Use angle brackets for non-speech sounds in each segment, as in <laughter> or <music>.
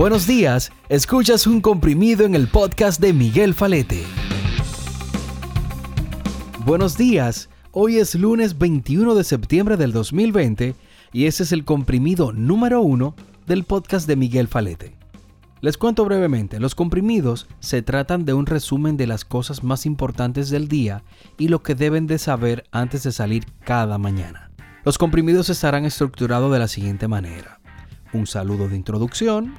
Buenos días, escuchas un comprimido en el podcast de Miguel Falete. Buenos días, hoy es lunes 21 de septiembre del 2020 y ese es el comprimido número uno del podcast de Miguel Falete. Les cuento brevemente, los comprimidos se tratan de un resumen de las cosas más importantes del día y lo que deben de saber antes de salir cada mañana. Los comprimidos estarán estructurados de la siguiente manera. Un saludo de introducción,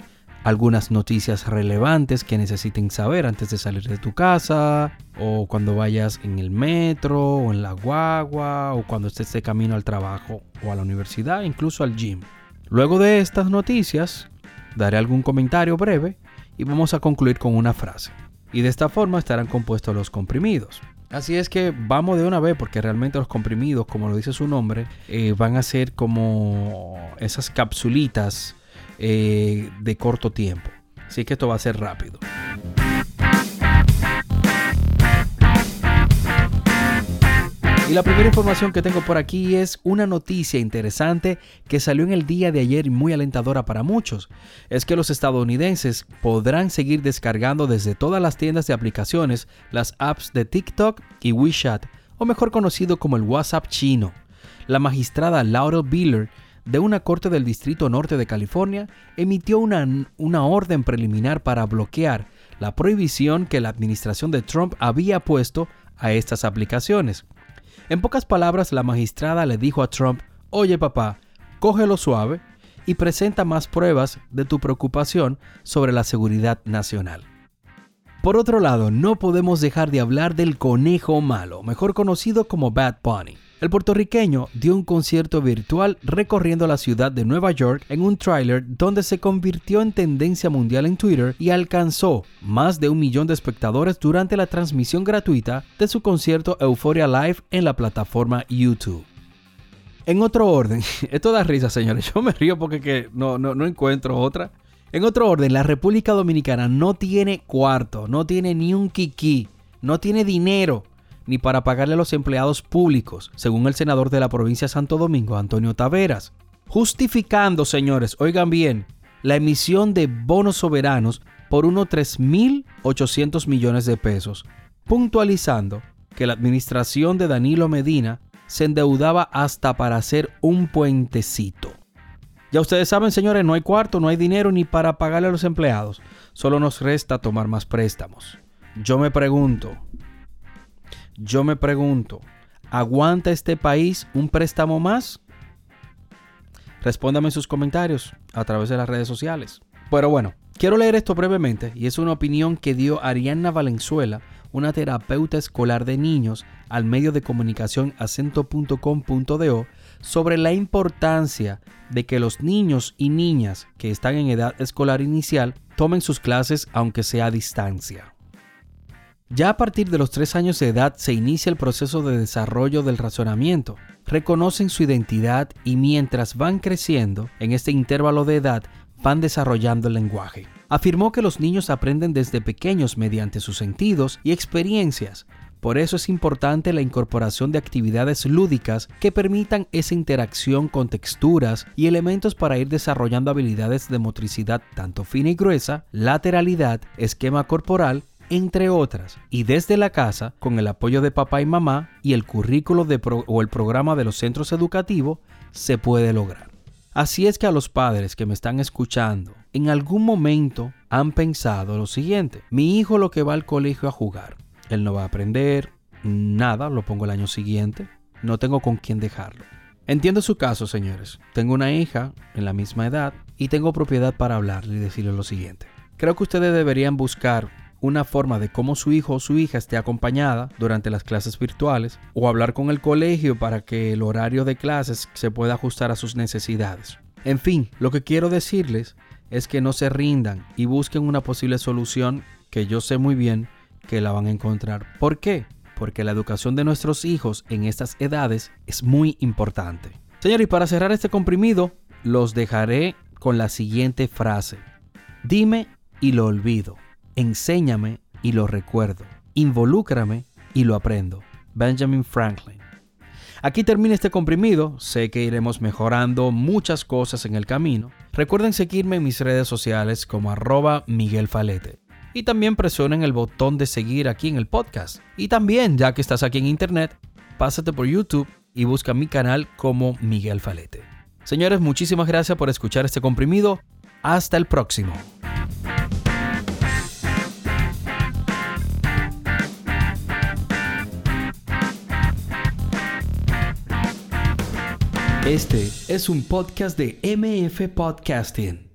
algunas noticias relevantes que necesiten saber antes de salir de tu casa, o cuando vayas en el metro, o en la guagua, o cuando estés de camino al trabajo, o a la universidad, incluso al gym. Luego de estas noticias, daré algún comentario breve y vamos a concluir con una frase. Y de esta forma estarán compuestos los comprimidos. Así es que vamos de una vez porque realmente los comprimidos, como lo dice su nombre, eh, van a ser como esas capsulitas eh, de corto tiempo. Así que esto va a ser rápido. Y la primera información que tengo por aquí es una noticia interesante que salió en el día de ayer y muy alentadora para muchos. Es que los estadounidenses podrán seguir descargando desde todas las tiendas de aplicaciones las apps de TikTok y WeChat, o mejor conocido como el WhatsApp chino. La magistrada Laurel Biller de una corte del Distrito Norte de California emitió una, una orden preliminar para bloquear la prohibición que la administración de Trump había puesto a estas aplicaciones. En pocas palabras, la magistrada le dijo a Trump, oye papá, cógelo suave y presenta más pruebas de tu preocupación sobre la seguridad nacional. Por otro lado, no podemos dejar de hablar del conejo malo, mejor conocido como Bad Bunny. El puertorriqueño dio un concierto virtual recorriendo la ciudad de Nueva York en un tráiler donde se convirtió en tendencia mundial en Twitter y alcanzó más de un millón de espectadores durante la transmisión gratuita de su concierto Euphoria Live en la plataforma YouTube. En otro orden, <laughs> esto da risa señores, yo me río porque no, no, no encuentro otra. En otro orden, la República Dominicana no tiene cuarto, no tiene ni un kiki, no tiene dinero ni para pagarle a los empleados públicos, según el senador de la provincia de Santo Domingo, Antonio Taveras, justificando, señores, oigan bien, la emisión de bonos soberanos por unos 3.800 millones de pesos, puntualizando que la administración de Danilo Medina se endeudaba hasta para hacer un puentecito. Ya ustedes saben, señores, no hay cuarto, no hay dinero ni para pagarle a los empleados. Solo nos resta tomar más préstamos. Yo me pregunto, yo me pregunto, ¿aguanta este país un préstamo más? Respóndame en sus comentarios a través de las redes sociales. Pero bueno, quiero leer esto brevemente y es una opinión que dio Arianna Valenzuela, una terapeuta escolar de niños, al medio de comunicación acento.com.do sobre la importancia de que los niños y niñas que están en edad escolar inicial tomen sus clases aunque sea a distancia. Ya a partir de los tres años de edad se inicia el proceso de desarrollo del razonamiento. Reconocen su identidad y mientras van creciendo en este intervalo de edad van desarrollando el lenguaje. Afirmó que los niños aprenden desde pequeños mediante sus sentidos y experiencias. Por eso es importante la incorporación de actividades lúdicas que permitan esa interacción con texturas y elementos para ir desarrollando habilidades de motricidad tanto fina y gruesa, lateralidad, esquema corporal entre otras, y desde la casa, con el apoyo de papá y mamá y el currículo o el programa de los centros educativos, se puede lograr. Así es que a los padres que me están escuchando, en algún momento han pensado lo siguiente, mi hijo lo que va al colegio a jugar, él no va a aprender nada, lo pongo el año siguiente, no tengo con quién dejarlo. Entiendo su caso, señores. Tengo una hija en la misma edad y tengo propiedad para hablarle y decirle lo siguiente. Creo que ustedes deberían buscar una forma de cómo su hijo o su hija esté acompañada durante las clases virtuales o hablar con el colegio para que el horario de clases se pueda ajustar a sus necesidades. En fin, lo que quiero decirles es que no se rindan y busquen una posible solución que yo sé muy bien que la van a encontrar. ¿Por qué? Porque la educación de nuestros hijos en estas edades es muy importante. Señor, y para cerrar este comprimido, los dejaré con la siguiente frase. Dime y lo olvido. Enséñame y lo recuerdo. Involúcrame y lo aprendo. Benjamin Franklin. Aquí termina este comprimido, sé que iremos mejorando muchas cosas en el camino. Recuerden seguirme en mis redes sociales como arroba Miguel Falete. Y también presionen el botón de seguir aquí en el podcast. Y también, ya que estás aquí en internet, pásate por YouTube y busca mi canal como Miguel Falete. Señores, muchísimas gracias por escuchar este comprimido. Hasta el próximo. Este es un podcast de MF Podcasting.